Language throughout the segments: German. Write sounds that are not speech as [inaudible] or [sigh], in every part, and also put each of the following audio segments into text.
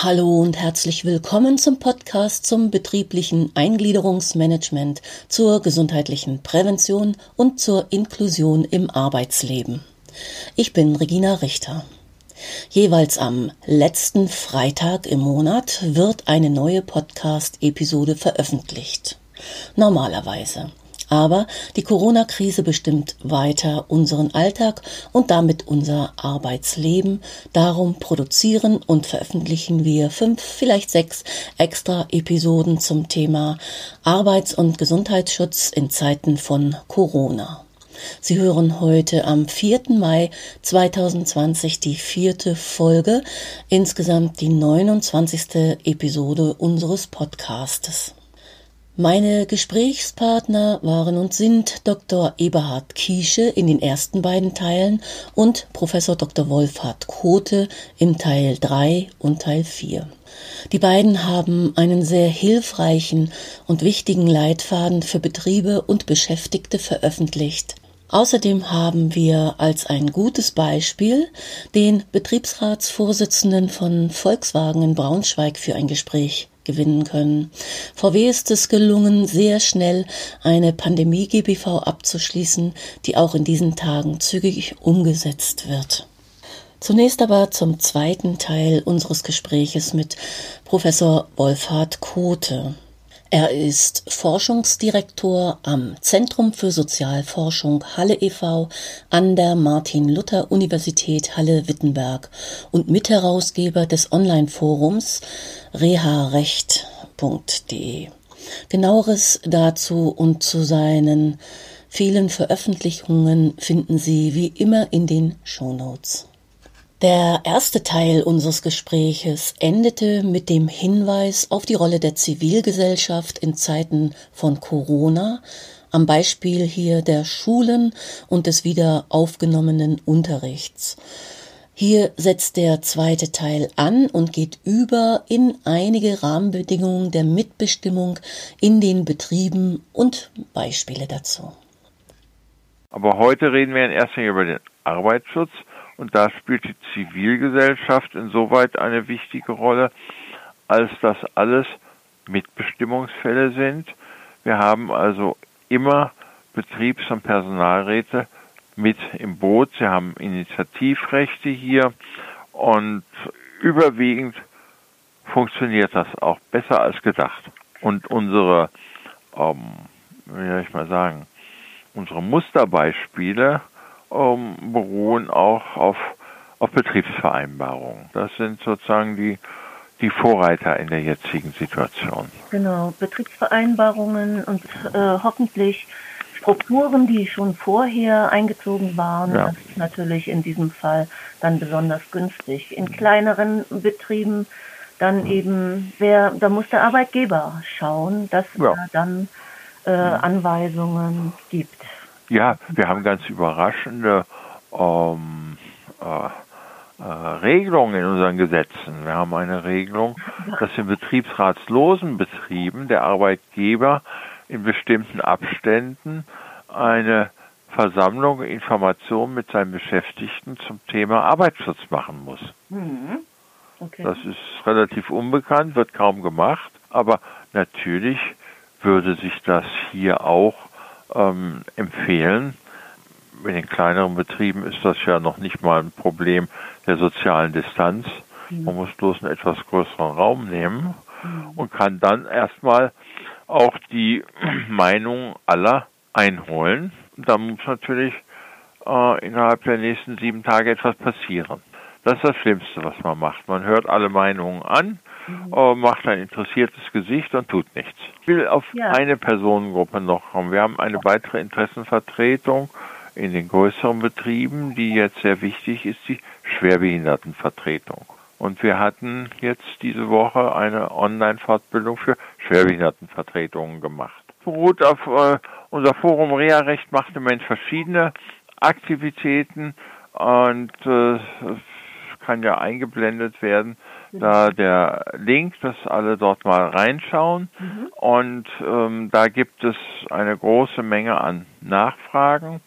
Hallo und herzlich willkommen zum Podcast zum betrieblichen Eingliederungsmanagement, zur gesundheitlichen Prävention und zur Inklusion im Arbeitsleben. Ich bin Regina Richter. Jeweils am letzten Freitag im Monat wird eine neue Podcast-Episode veröffentlicht. Normalerweise. Aber die Corona-Krise bestimmt weiter unseren Alltag und damit unser Arbeitsleben. Darum produzieren und veröffentlichen wir fünf, vielleicht sechs extra Episoden zum Thema Arbeits- und Gesundheitsschutz in Zeiten von Corona. Sie hören heute am 4. Mai 2020 die vierte Folge, insgesamt die 29. Episode unseres Podcastes. Meine Gesprächspartner waren und sind Dr. Eberhard Kiesche in den ersten beiden Teilen und Professor Dr. Wolfhard Kote in Teil 3 und Teil 4. Die beiden haben einen sehr hilfreichen und wichtigen Leitfaden für Betriebe und Beschäftigte veröffentlicht. Außerdem haben wir als ein gutes Beispiel den Betriebsratsvorsitzenden von Volkswagen in Braunschweig für ein Gespräch gewinnen können. VW ist es gelungen, sehr schnell eine Pandemie-GBV abzuschließen, die auch in diesen Tagen zügig umgesetzt wird. Zunächst aber zum zweiten Teil unseres Gespräches mit Professor Wolfhard Kote. Er ist Forschungsdirektor am Zentrum für Sozialforschung Halle e.V. an der Martin-Luther-Universität Halle-Wittenberg und Mitherausgeber des Online-Forums reharecht.de. Genaueres dazu und zu seinen vielen Veröffentlichungen finden Sie wie immer in den Shownotes. Der erste Teil unseres Gespräches endete mit dem Hinweis auf die Rolle der Zivilgesellschaft in Zeiten von Corona, am Beispiel hier der Schulen und des wieder aufgenommenen Unterrichts. Hier setzt der zweite Teil an und geht über in einige Rahmenbedingungen der Mitbestimmung in den Betrieben und Beispiele dazu. Aber heute reden wir in erster Linie über den Arbeitsschutz und da spielt die Zivilgesellschaft insoweit eine wichtige Rolle, als das alles Mitbestimmungsfälle sind. Wir haben also immer Betriebs- und Personalräte mit im Boot. Sie haben Initiativrechte hier und überwiegend funktioniert das auch besser als gedacht. Und unsere, ähm, wie soll ich mal sagen, unsere Musterbeispiele ähm, beruhen auch auf, auf Betriebsvereinbarungen. Das sind sozusagen die, die Vorreiter in der jetzigen Situation. Genau, Betriebsvereinbarungen und äh, hoffentlich Strukturen, die schon vorher eingezogen waren. Ja. Das ist natürlich in diesem Fall dann besonders günstig. In kleineren Betrieben dann eben, wer, da muss der Arbeitgeber schauen, dass ja. er dann äh, Anweisungen gibt. Ja, wir haben ganz überraschende ähm, äh, äh, Regelungen in unseren Gesetzen. Wir haben eine Regelung, dass in betriebsratslosen Betrieben der Arbeitgeber in bestimmten Abständen eine Versammlung, Informationen mit seinen Beschäftigten zum Thema Arbeitsschutz machen muss. Mhm. Okay. Das ist relativ unbekannt, wird kaum gemacht, aber natürlich würde sich das hier auch ähm, empfehlen. In den kleineren Betrieben ist das ja noch nicht mal ein Problem der sozialen Distanz. Mhm. Man muss bloß einen etwas größeren Raum nehmen mhm. und kann dann erstmal auch die [clears throat] Meinung aller einholen. Da muss natürlich äh, innerhalb der nächsten sieben Tage etwas passieren. Das ist das Schlimmste, was man macht. Man hört alle Meinungen an mhm. macht ein interessiertes Gesicht und tut nichts. Ich will auf ja. eine Personengruppe noch kommen. Wir haben eine weitere Interessenvertretung in den größeren Betrieben, die jetzt sehr wichtig ist, die Schwerbehindertenvertretung. Und wir hatten jetzt diese Woche eine Online-Fortbildung für Schwerbehindertenvertretungen gemacht. Beruht auf äh, unser Forum Reha-Recht macht im Moment verschiedene Aktivitäten und äh, kann ja eingeblendet werden da der Link, dass alle dort mal reinschauen. Mhm. Und ähm, da gibt es eine große Menge an Nachfragen.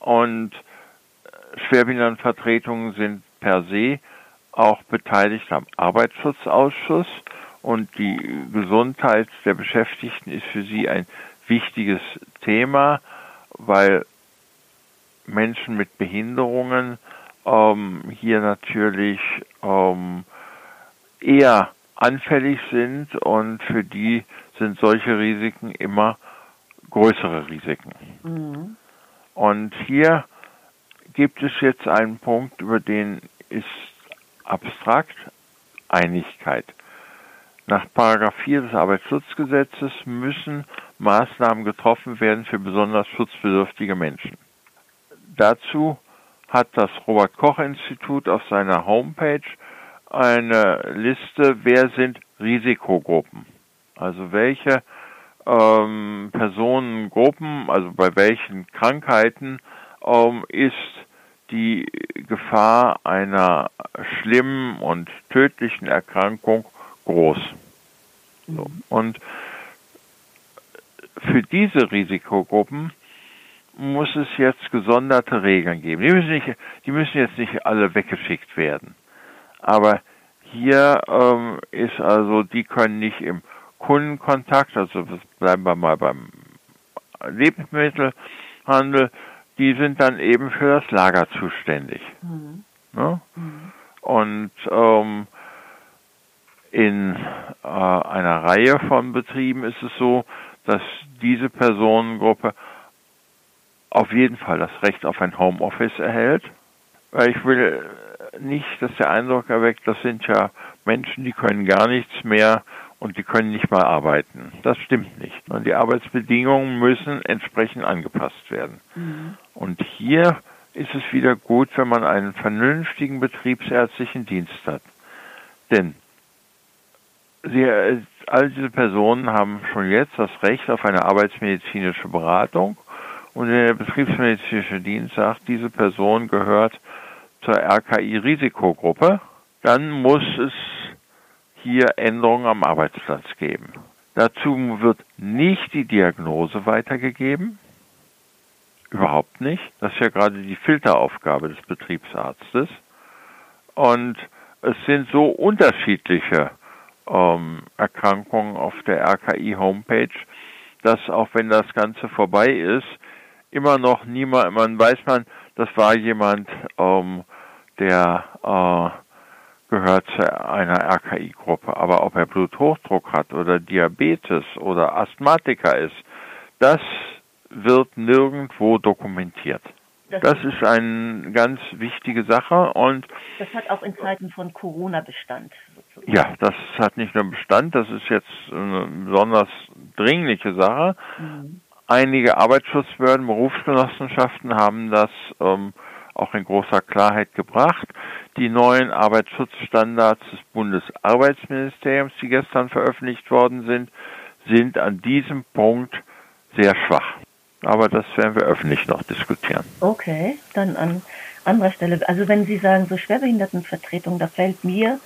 Und Schwerbehindertenvertretungen sind per se auch beteiligt am Arbeitsschutzausschuss und die Gesundheit der Beschäftigten ist für sie ein wichtiges Thema, weil Menschen mit Behinderungen ähm, hier natürlich ähm, eher anfällig sind und für die sind solche Risiken immer größere Risiken. Mhm. Und hier gibt es jetzt einen Punkt, über den ist abstrakt Einigkeit. Nach 4 des Arbeitsschutzgesetzes müssen Maßnahmen getroffen werden für besonders schutzbedürftige Menschen. Dazu hat das Robert Koch Institut auf seiner Homepage eine Liste, wer sind Risikogruppen. Also welche ähm, Personengruppen, also bei welchen Krankheiten ähm, ist die Gefahr einer schlimmen und tödlichen Erkrankung groß. So. Und für diese Risikogruppen muss es jetzt gesonderte Regeln geben. Die müssen, nicht, die müssen jetzt nicht alle weggeschickt werden. Aber hier ähm, ist also, die können nicht im Kundenkontakt, also bleiben wir mal beim Lebensmittelhandel, die sind dann eben für das Lager zuständig. Mhm. Ne? Mhm. Und ähm, in äh, einer Reihe von Betrieben ist es so, dass diese Personengruppe auf jeden Fall das Recht auf ein Homeoffice erhält. Weil ich will nicht, dass der Eindruck erweckt, das sind ja Menschen, die können gar nichts mehr und die können nicht mal arbeiten. Das stimmt nicht. Und die Arbeitsbedingungen müssen entsprechend angepasst werden. Mhm. Und hier ist es wieder gut, wenn man einen vernünftigen betriebsärztlichen Dienst hat. Denn sie, all diese Personen haben schon jetzt das Recht auf eine arbeitsmedizinische Beratung und der betriebsmedizinische Dienst sagt, diese Person gehört zur RKI-Risikogruppe, dann muss es hier Änderungen am Arbeitsplatz geben. Dazu wird nicht die Diagnose weitergegeben, überhaupt nicht. Das ist ja gerade die Filteraufgabe des Betriebsarztes. Und es sind so unterschiedliche ähm, Erkrankungen auf der RKI-Homepage, dass auch wenn das Ganze vorbei ist, immer noch niemand, man weiß man, das war jemand, ähm, der äh, gehört zu einer RKI-Gruppe. Aber ob er Bluthochdruck hat oder Diabetes oder Asthmatiker ist, das wird nirgendwo dokumentiert. Das, das ist eine ganz wichtige Sache und das hat auch in Zeiten von Corona Bestand. Sozusagen. Ja, das hat nicht nur Bestand, das ist jetzt eine besonders dringliche Sache. Mhm. Einige Arbeitsschutzbehörden, Berufsgenossenschaften haben das ähm, auch in großer Klarheit gebracht. Die neuen Arbeitsschutzstandards des Bundesarbeitsministeriums, die gestern veröffentlicht worden sind, sind an diesem Punkt sehr schwach. Aber das werden wir öffentlich noch diskutieren. Okay, dann an anderer Stelle. Also wenn Sie sagen, so Schwerbehindertenvertretung, da fällt mir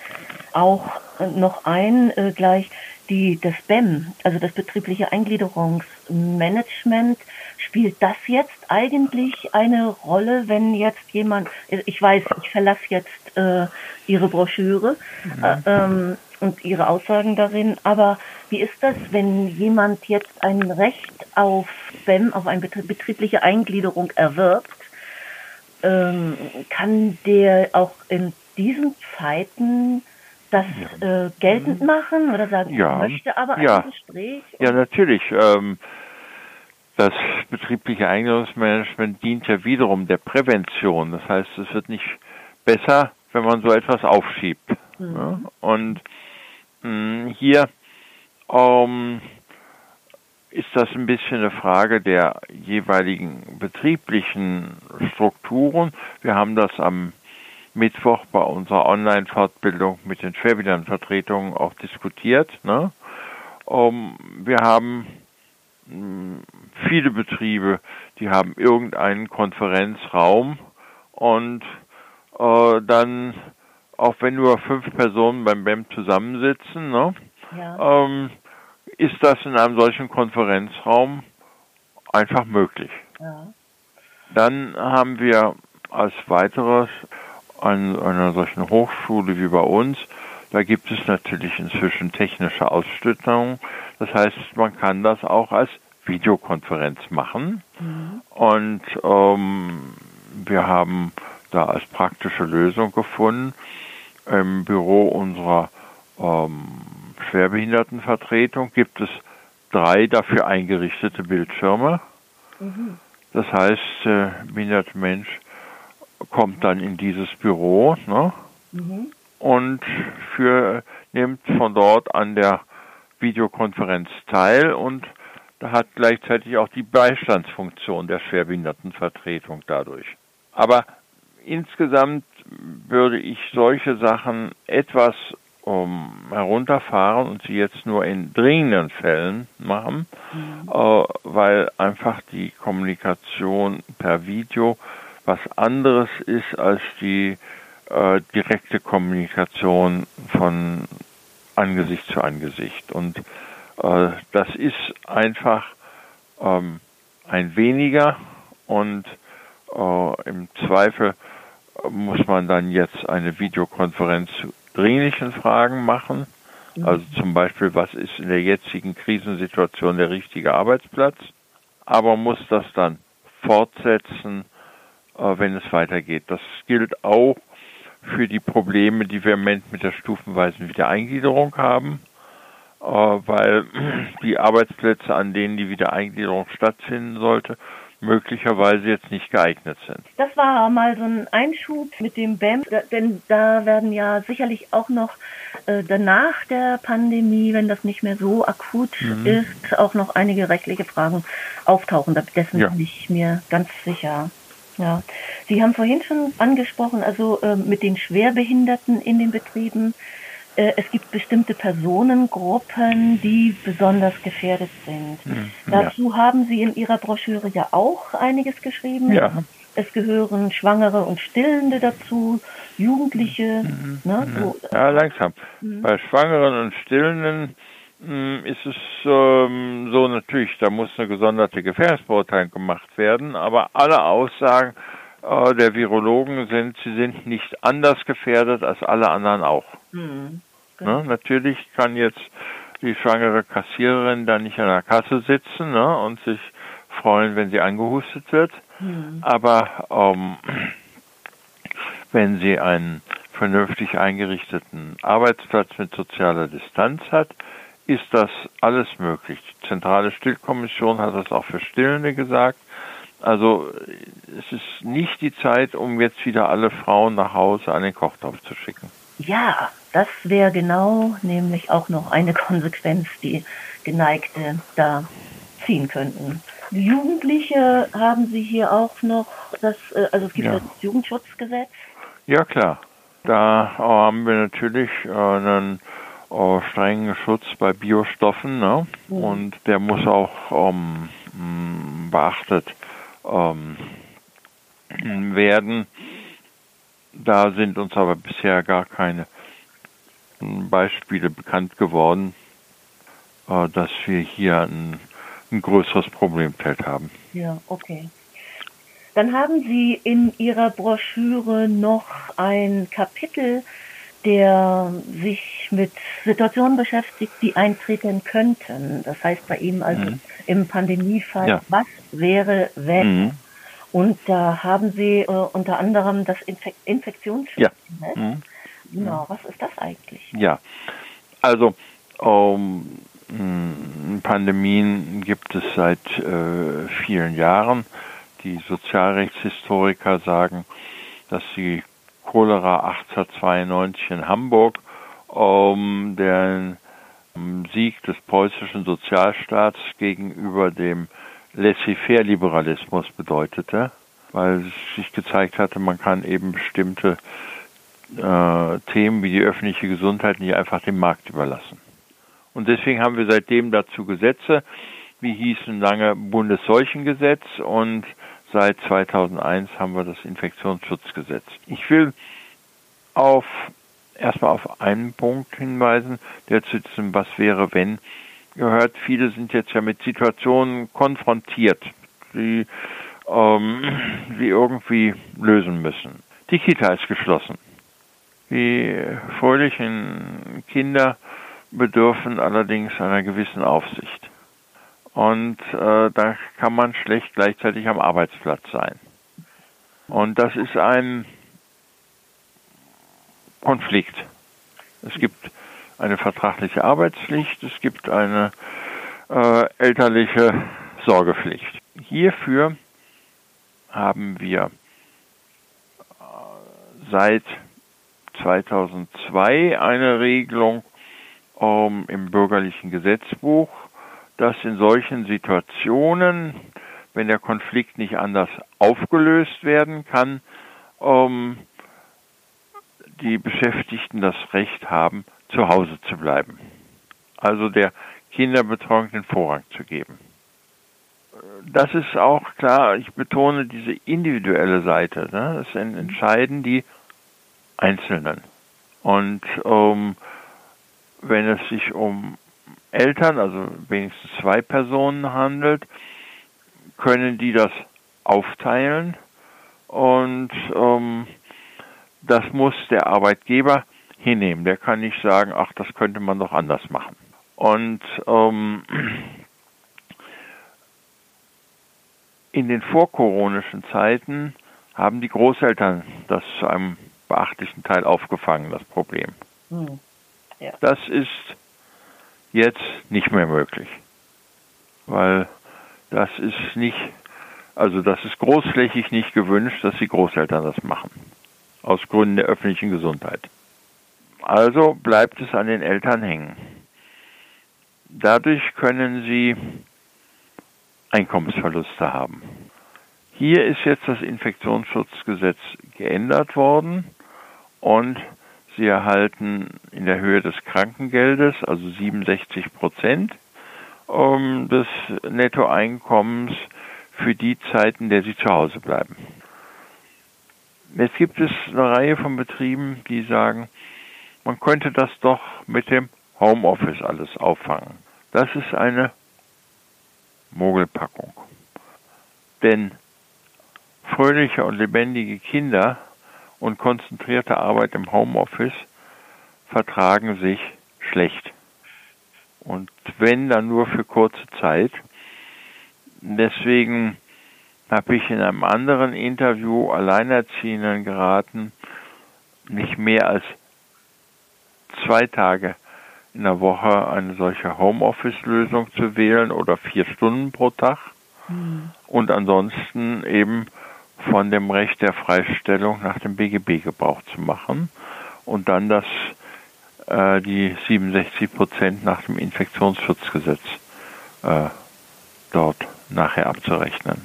auch noch ein äh, gleich die, das BEM, also das betriebliche Eingliederungsmanagement, spielt das jetzt eigentlich eine Rolle, wenn jetzt jemand, ich weiß, ich verlasse jetzt äh, Ihre Broschüre mhm. äh, ähm, und Ihre Aussagen darin, aber wie ist das, wenn jemand jetzt ein Recht auf BEM, auf eine betriebliche Eingliederung erwirbt, ähm, kann der auch in diesen Zeiten das ja. äh, geltend mhm. machen oder sagen, ja. ich möchte aber ja. ein Gespräch? Ja, natürlich. Ähm, das betriebliche Eingliederungsmanagement dient ja wiederum der Prävention. Das heißt, es wird nicht besser, wenn man so etwas aufschiebt. Mhm. Ja? Und mh, hm, hier ähm, ist das ein bisschen eine Frage der jeweiligen betrieblichen Strukturen. Wir haben das am Mittwoch bei unserer Online-Fortbildung mit den Schwerbehindertenvertretungen auch diskutiert. Ne? Um, wir haben viele Betriebe, die haben irgendeinen Konferenzraum und äh, dann, auch wenn nur fünf Personen beim BEM zusammensitzen, ne, ja. ähm, ist das in einem solchen Konferenzraum einfach möglich. Ja. Dann haben wir als weiteres an einer solchen Hochschule wie bei uns, da gibt es natürlich inzwischen technische Ausstattungen. Das heißt, man kann das auch als Videokonferenz machen. Mhm. Und ähm, wir haben da als praktische Lösung gefunden, im Büro unserer ähm, Schwerbehindertenvertretung gibt es drei dafür eingerichtete Bildschirme. Mhm. Das heißt, der behinderte Mensch kommt dann in dieses Büro ne, mhm. und für, nimmt von dort an der Videokonferenz teil und da hat gleichzeitig auch die Beistandsfunktion der Schwerbehindertenvertretung dadurch. Aber insgesamt würde ich solche Sachen etwas um, herunterfahren und sie jetzt nur in dringenden Fällen machen, mhm. äh, weil einfach die Kommunikation per Video was anderes ist als die äh, direkte Kommunikation von Angesicht zu Angesicht. Und äh, das ist einfach ähm, ein weniger und äh, im Zweifel muss man dann jetzt eine Videokonferenz zu dringlichen Fragen machen. Mhm. Also zum Beispiel, was ist in der jetzigen Krisensituation der richtige Arbeitsplatz? Aber muss das dann fortsetzen, äh, wenn es weitergeht. Das gilt auch für die Probleme, die wir im Moment mit der stufenweisen Wiedereingliederung haben. Äh, weil [clears throat] die Arbeitsplätze, an denen die Wiedereingliederung stattfinden sollte, möglicherweise jetzt nicht geeignet sind. Das war mal so ein Einschub mit dem BEM, denn da werden ja sicherlich auch noch äh, danach der Pandemie, wenn das nicht mehr so akut mhm. ist, auch noch einige rechtliche Fragen auftauchen. Dessen ja. bin ich mir ganz sicher. Ja, Sie haben vorhin schon angesprochen, also äh, mit den Schwerbehinderten in den Betrieben äh, es gibt bestimmte Personengruppen, die besonders gefährdet sind. Mhm, Dazu ja. haben Sie in Ihrer Broschüre ja auch einiges geschrieben. Ja. Es gehören Schwangere und Stillende dazu, Jugendliche. Mhm, ne, mhm. so. Ja, langsam. Mhm. Bei Schwangeren und Stillenden hm, ist es ähm, so natürlich, da muss eine gesonderte Gefährdungsbeurteilung gemacht werden, aber alle Aussagen äh, der Virologen sind, sie sind nicht anders gefährdet als alle anderen auch. Mhm. Ne? Natürlich kann jetzt die schwangere Kassiererin da nicht an der Kasse sitzen ne? und sich freuen, wenn sie angehustet wird. Mhm. Aber ähm, wenn sie einen vernünftig eingerichteten Arbeitsplatz mit sozialer Distanz hat, ist das alles möglich. Die Zentrale Stillkommission hat das auch für Stillende gesagt. Also es ist nicht die Zeit, um jetzt wieder alle Frauen nach Hause an den Kochtopf zu schicken. Ja, das wäre genau nämlich auch noch eine Konsequenz, die Geneigte da ziehen könnten. Jugendliche haben Sie hier auch noch das, äh, also es gibt ja. das Jugendschutzgesetz. Ja klar, da haben wir natürlich einen äh, strengen Schutz bei Biostoffen ne? Mhm. und der muss auch ähm, beachtet ähm, werden. Da sind uns aber bisher gar keine Beispiele bekannt geworden, äh, dass wir hier ein, ein größeres Problemfeld haben. Ja, okay. Dann haben Sie in Ihrer Broschüre noch ein Kapitel, der sich mit Situationen beschäftigt, die eintreten könnten. Das heißt bei ihm also mhm. im Pandemiefall, ja. was wäre, wenn? Mhm. Und da haben Sie äh, unter anderem das Infek Infektionsschutzgesetz. Ja. Mhm. Genau, was ist das eigentlich? Ja, also um, Pandemien gibt es seit äh, vielen Jahren. Die Sozialrechtshistoriker sagen, dass die Cholera 1892 in Hamburg um, der Sieg des preußischen Sozialstaats gegenüber dem Laissez-faire-Liberalismus bedeutete, weil es sich gezeigt hatte, man kann eben bestimmte äh, Themen wie die öffentliche Gesundheit nicht einfach dem Markt überlassen. Und deswegen haben wir seitdem dazu Gesetze, wie hießen lange Bundesseuchengesetz und seit 2001 haben wir das Infektionsschutzgesetz. Ich will auf erstmal auf einen Punkt hinweisen, der zu diesem Was wäre wenn gehört. Viele sind jetzt ja mit Situationen konfrontiert, die ähm, sie irgendwie lösen müssen. Die Kita ist geschlossen. Die fröhlichen Kinder bedürfen allerdings einer gewissen Aufsicht. Und äh, da kann man schlecht gleichzeitig am Arbeitsplatz sein. Und das ist ein Konflikt. Es gibt eine vertragliche Arbeitspflicht, es gibt eine äh, elterliche Sorgepflicht. Hierfür haben wir äh, seit 2002 eine Regelung ähm, im bürgerlichen Gesetzbuch, dass in solchen Situationen, wenn der Konflikt nicht anders aufgelöst werden kann, ähm, die Beschäftigten das Recht haben, zu Hause zu bleiben. Also der Kinderbetreuung den Vorrang zu geben. Das ist auch klar, ich betone diese individuelle Seite. Ne? Das entscheiden die Einzelnen. Und ähm, wenn es sich um Eltern, also wenigstens zwei Personen handelt, können die das aufteilen und ähm, das muss der Arbeitgeber hinnehmen. Der kann nicht sagen, ach, das könnte man doch anders machen. Und ähm, in den vorkoronischen Zeiten haben die Großeltern das zu einem beachtlichen Teil aufgefangen, das Problem. Hm. Ja. Das ist jetzt nicht mehr möglich, weil das ist nicht, also das ist großflächig nicht gewünscht, dass die Großeltern das machen, aus Gründen der öffentlichen Gesundheit. Also bleibt es an den Eltern hängen. Dadurch können sie Einkommensverluste haben. Hier ist jetzt das Infektionsschutzgesetz geändert worden und sie erhalten in der Höhe des Krankengeldes, also 67 Prozent um, des Nettoeinkommens für die Zeiten, in der sie zu Hause bleiben. Jetzt gibt es eine Reihe von Betrieben, die sagen, man könnte das doch mit dem Homeoffice alles auffangen. Das ist eine Mogelpackung. Denn fröhliche und lebendige Kinder und konzentrierte Arbeit im Homeoffice vertragen sich schlecht. Und wenn, dann nur für kurze Zeit. Deswegen habe ich in einem anderen Interview Alleinerziehenden geraten, nicht mehr als zwei Tage in der Woche eine solche Homeoffice-Lösung zu wählen oder vier Stunden pro Tag mhm. und ansonsten eben von dem Recht der Freistellung nach dem BGB Gebrauch zu machen und dann das äh, die 67 Prozent nach dem Infektionsschutzgesetz äh, dort nachher abzurechnen.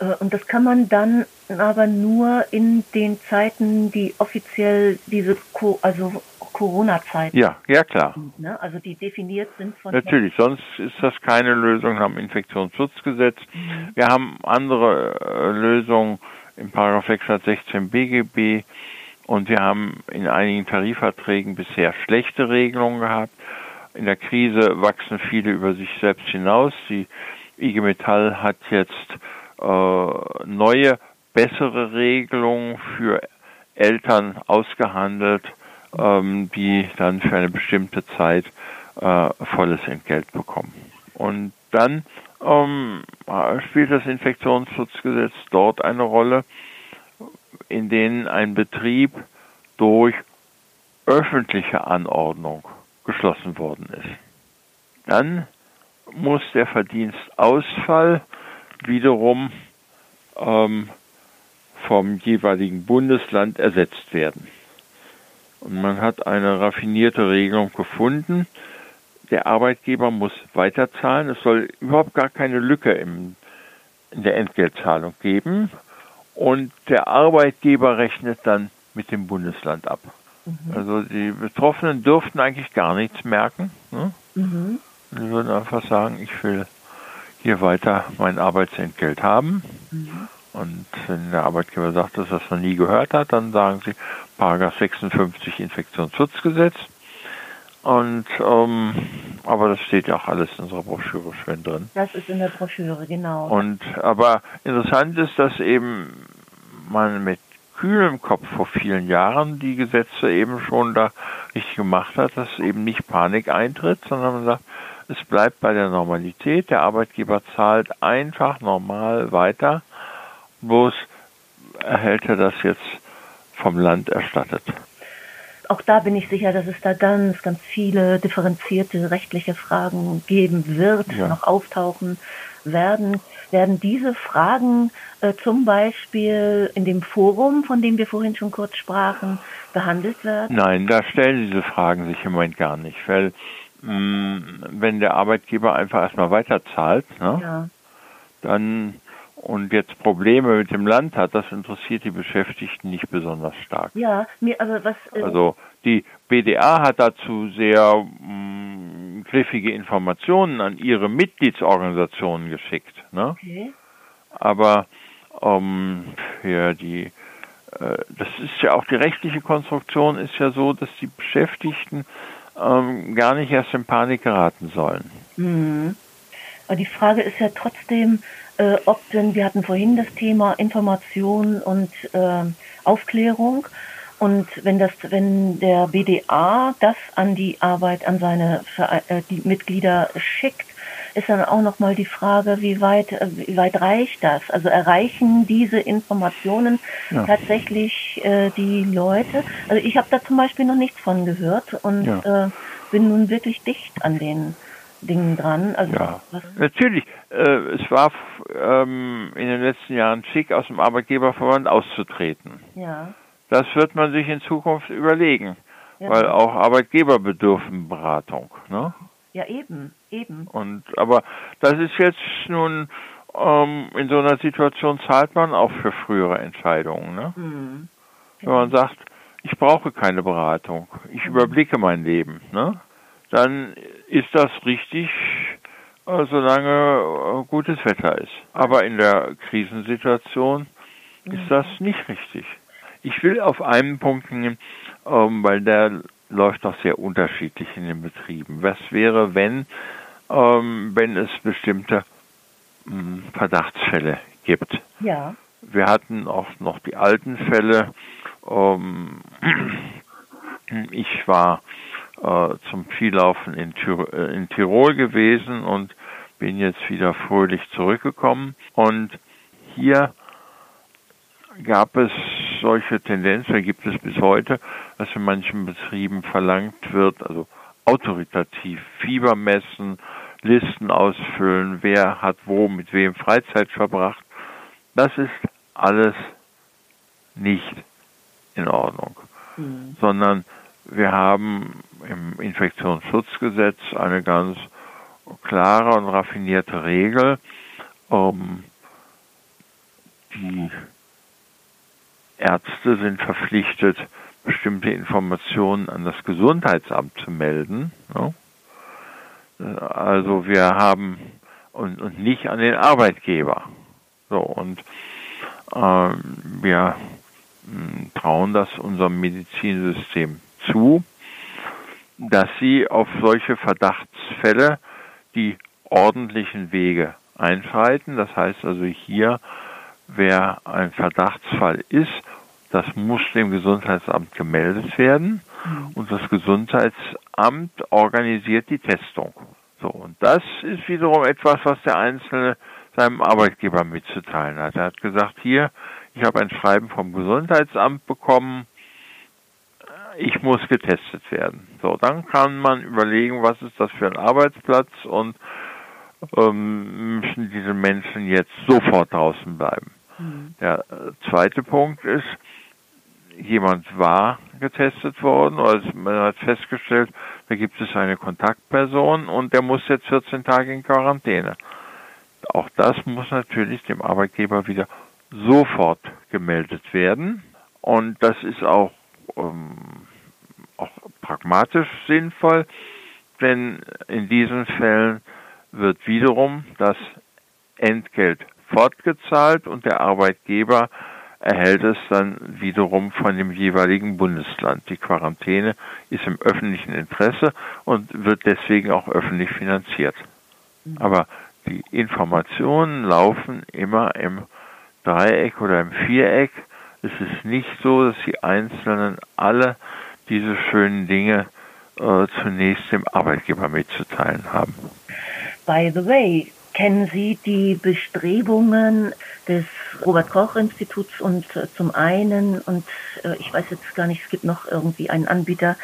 Äh, und das kann man dann aber nur in den Zeiten, die offiziell diese, also Corona-Zeit. Ja, ja klar. Ne? Also die definiert sind von. Natürlich, sonst ist das keine Lösung am Infektionsschutzgesetz. Mhm. Wir haben andere äh, Lösungen im Paragraph 616 BGB und wir haben in einigen Tarifverträgen bisher schlechte Regelungen gehabt. In der Krise wachsen viele über sich selbst hinaus. Die IG Metall hat jetzt äh, neue, bessere Regelungen für Eltern ausgehandelt, ähm, die dann für eine bestimmte Zeit äh, volles Entgelt bekommen. Und dann ähm, spielt das Infektionsschutzgesetz dort eine Rolle, in denen ein Betrieb durch öffentliche Anordnung geschlossen worden ist. Dann muss der Verdienstausfall wiederum ähm, vom jeweiligen Bundesland ersetzt werden. Und man hat eine raffinierte Regelung gefunden. Der Arbeitgeber muss weiterzahlen. Es soll überhaupt gar keine Lücke im, in der Entgeltzahlung geben. Und der Arbeitgeber rechnet dann mit dem Bundesland ab. Mhm. Also die Betroffenen dürften eigentlich gar nichts merken. Ne? Mhm. Sie würden einfach sagen, ich will hier weiter mein Arbeitsentgelt haben. Mhm. Und wenn der Arbeitgeber sagt, dass er das noch nie gehört hat, dann sagen sie Paragraph 56 Infektionsschutzgesetz. Und ähm, aber das steht ja auch alles in unserer Broschüre schön drin. Das ist in der Broschüre, genau. Und aber interessant ist, dass eben man mit kühl im Kopf vor vielen Jahren die Gesetze eben schon da richtig gemacht hat, dass eben nicht Panik eintritt, sondern man sagt, es bleibt bei der Normalität, der Arbeitgeber zahlt einfach normal weiter, bloß erhält er das jetzt vom Land erstattet. Auch da bin ich sicher, dass es da ganz, ganz viele differenzierte rechtliche Fragen geben wird, ja. noch auftauchen werden. Werden diese Fragen äh, zum Beispiel in dem Forum, von dem wir vorhin schon kurz sprachen, behandelt werden? Nein, da stellen diese Fragen sich im Moment gar nicht, weil mh, mm, wenn der Arbeitgeber einfach erstmal weiterzahlt, ne, ja. dann und jetzt Probleme mit dem Land hat, das interessiert die Beschäftigten nicht besonders stark. Ja, mir, aber was. Äh also die BDA hat dazu sehr mh, mm, griffige Informationen an ihre Mitgliedsorganisationen geschickt. Ne? Okay. Aber ähm, für die, äh, das ist ja auch die rechtliche Konstruktion ist ja so, dass die Beschäftigten ähm, gar nicht erst in Panik geraten sollen. Mhm. Aber die Frage ist ja trotzdem, äh, ob denn, wir hatten vorhin das Thema Information und äh, Aufklärung. Und wenn das, wenn der BDA das an die Arbeit, an seine äh, die Mitglieder schickt, ist dann auch nochmal die Frage, wie weit, äh, wie weit reicht das? Also erreichen diese Informationen ja. tatsächlich äh, die Leute? Also ich habe da zum Beispiel noch nichts von gehört und ja. äh, bin nun wirklich dicht an den Dingen dran. Also ja, natürlich. Äh, es war ähm, in den letzten Jahren schick, aus dem Arbeitgeberverband auszutreten. Ja. Das wird man sich in Zukunft überlegen, ja. weil auch Arbeitgeber bedürfen Beratung. Ne? Ja, eben, eben. Und aber das ist jetzt nun ähm, in so einer Situation zahlt man auch für frühere Entscheidungen. Ne? Mhm. Wenn man sagt, ich brauche keine Beratung, ich mhm. überblicke mein Leben. Ne? Dann ist das richtig, äh, solange äh, gutes Wetter ist. Aber in der Krisensituation ist das nicht richtig. Ich will auf einen Punkt nehmen, ähm, weil der läuft doch sehr unterschiedlich in den Betrieben. Was wäre, wenn, ähm, wenn es bestimmte hm, Verdachtsfälle gibt? Ja. Wir hatten auch noch die alten Fälle. Ähm, ich war zum Skilaufen in, Tir äh, in Tirol gewesen und bin jetzt wieder fröhlich zurückgekommen. Und hier gab es solche Tendenzen, gibt es bis heute, dass in manchen Betrieben verlangt wird, also autoritativ Fieber messen, Listen ausfüllen, wer hat wo mit wem Freizeit verbracht. Das ist alles nicht in Ordnung, mhm. sondern wir haben im Infektionsschutzgesetz eine ganz klare und raffinierte Regel. Ähm, die Ärzte sind verpflichtet, bestimmte Informationen an das Gesundheitsamt zu melden. Ne? Also wir haben und, und nicht an den Arbeitgeber. So und äh, wir hm, trauen das unserem Medizinsystem zu, dass sie auf solche Verdachtsfälle die ordentlichen Wege einschreiten. Das heißt also hier, wer ein Verdachtsfall ist, das muss dem Gesundheitsamt gemeldet werden mhm. und das Gesundheitsamt organisiert die Testung. So, und das ist wiederum etwas, was der Einzelne seinem Arbeitgeber mitzuteilen hat. Er hat gesagt, hier, ich habe ein Schreiben vom Gesundheitsamt bekommen, ich muss getestet werden. So, dann kann man überlegen, was ist das für ein Arbeitsplatz und ähm, müssen diese Menschen jetzt sofort draußen bleiben. Mhm. Der äh, zweite Punkt ist, jemand war getestet worden oder man hat festgestellt, da gibt es eine Kontaktperson und der muss jetzt 14 Tage in Quarantäne. Auch das muss natürlich dem Arbeitgeber wieder sofort gemeldet werden und das ist auch ähm, pragmatisch sinnvoll, denn in diesen Fällen wird wiederum das Entgelt fortgezahlt und der Arbeitgeber erhält es dann wiederum von dem jeweiligen Bundesland. Die Quarantäne ist im öffentlichen Interesse und wird deswegen auch öffentlich finanziert. Aber die Informationen laufen immer im Dreieck oder im Viereck es ist nicht so, dass die Einzelnen alle diese schönen Dinge äh, zunächst dem Arbeitgeber mitzuteilen haben. By the way, kennen Sie die Bestrebungen des Robert Koch Instituts und äh, zum einen, und äh, ich weiß jetzt gar nicht, es gibt noch irgendwie einen Anbieter,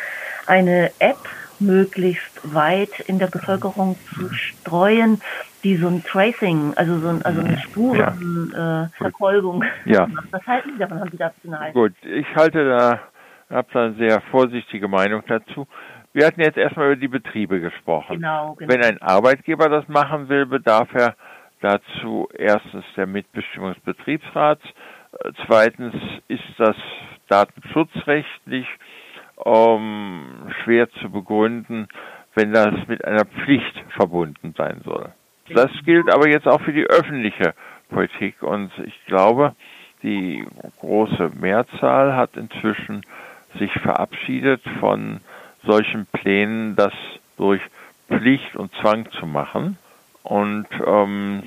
eine App möglichst weit in der Bevölkerung zu streuen, die so ein Tracing, also so ein, also eine Spurenverfolgung ja. äh, [laughs] ja. macht. Was halten Sie davon? Haben Sie dazu eine? Gut, ich halte da, habe da eine sehr vorsichtige Meinung dazu. Wir hatten jetzt erstmal über die Betriebe gesprochen. Genau, genau. Wenn ein Arbeitgeber das machen will, bedarf er dazu erstens der Mitbestimmung des Betriebsrats. Äh, zweitens ist das datenschutzrechtlich ähm, schwer zu begründen, wenn das mit einer Pflicht verbunden sein soll. Das gilt aber jetzt auch für die öffentliche Politik und ich glaube, die große Mehrzahl hat inzwischen sich verabschiedet von solchen Plänen, das durch Pflicht und Zwang zu machen und ähm,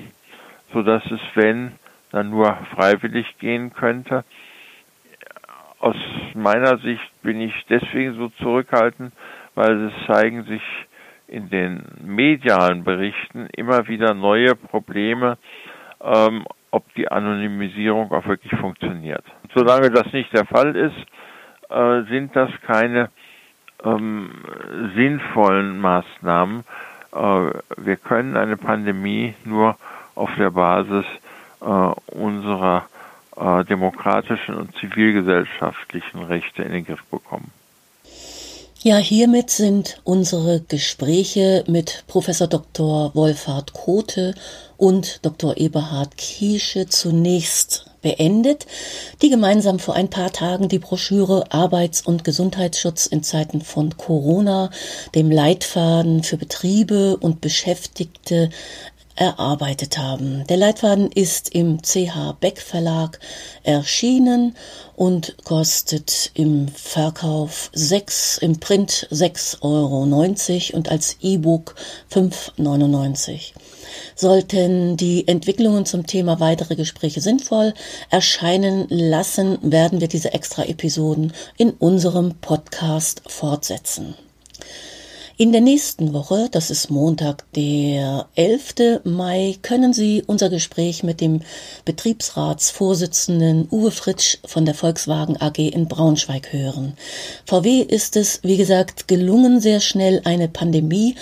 so dass es, wenn, dann nur freiwillig gehen könnte. Aus meiner Sicht bin ich deswegen so zurückhaltend, weil es zeigen sich in den medialen Berichten immer wieder neue Probleme, ähm, ob die Anonymisierung auch wirklich funktioniert. Solange das nicht der Fall ist, äh, sind das keine ähm, sinnvollen Maßnahmen. Äh, wir können eine Pandemie nur auf der Basis äh, unserer äh, demokratischen und zivilgesellschaftlichen Rechte in den Griff bekommen. Ja, hiermit sind unsere Gespräche mit Professor Dr. Wolfhard Kote und Dr. Eberhard Kiesche zunächst beendet, die gemeinsam vor ein paar Tagen die Broschüre Arbeits- und Gesundheitsschutz in Zeiten von Corona, dem Leitfaden für Betriebe und Beschäftigte erarbeitet haben. Der Leitfaden ist im CH Beck Verlag erschienen und kostet im Verkauf 6, im Print 6,90 Euro und als E-Book 5,99. Sollten die Entwicklungen zum Thema weitere Gespräche sinnvoll erscheinen lassen, werden wir diese extra Episoden in unserem Podcast fortsetzen. In der nächsten Woche, das ist Montag, der 11. Mai, können Sie unser Gespräch mit dem Betriebsratsvorsitzenden Uwe Fritsch von der Volkswagen AG in Braunschweig hören. VW ist es, wie gesagt, gelungen, sehr schnell eine Pandemie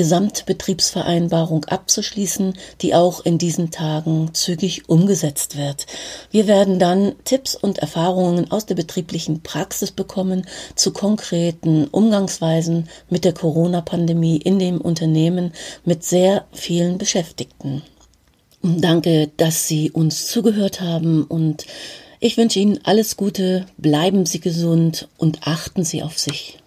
Gesamtbetriebsvereinbarung abzuschließen, die auch in diesen Tagen zügig umgesetzt wird. Wir werden dann Tipps und Erfahrungen aus der betrieblichen Praxis bekommen zu konkreten Umgangsweisen mit der Corona-Pandemie in dem Unternehmen mit sehr vielen Beschäftigten. Danke, dass Sie uns zugehört haben und ich wünsche Ihnen alles Gute, bleiben Sie gesund und achten Sie auf sich.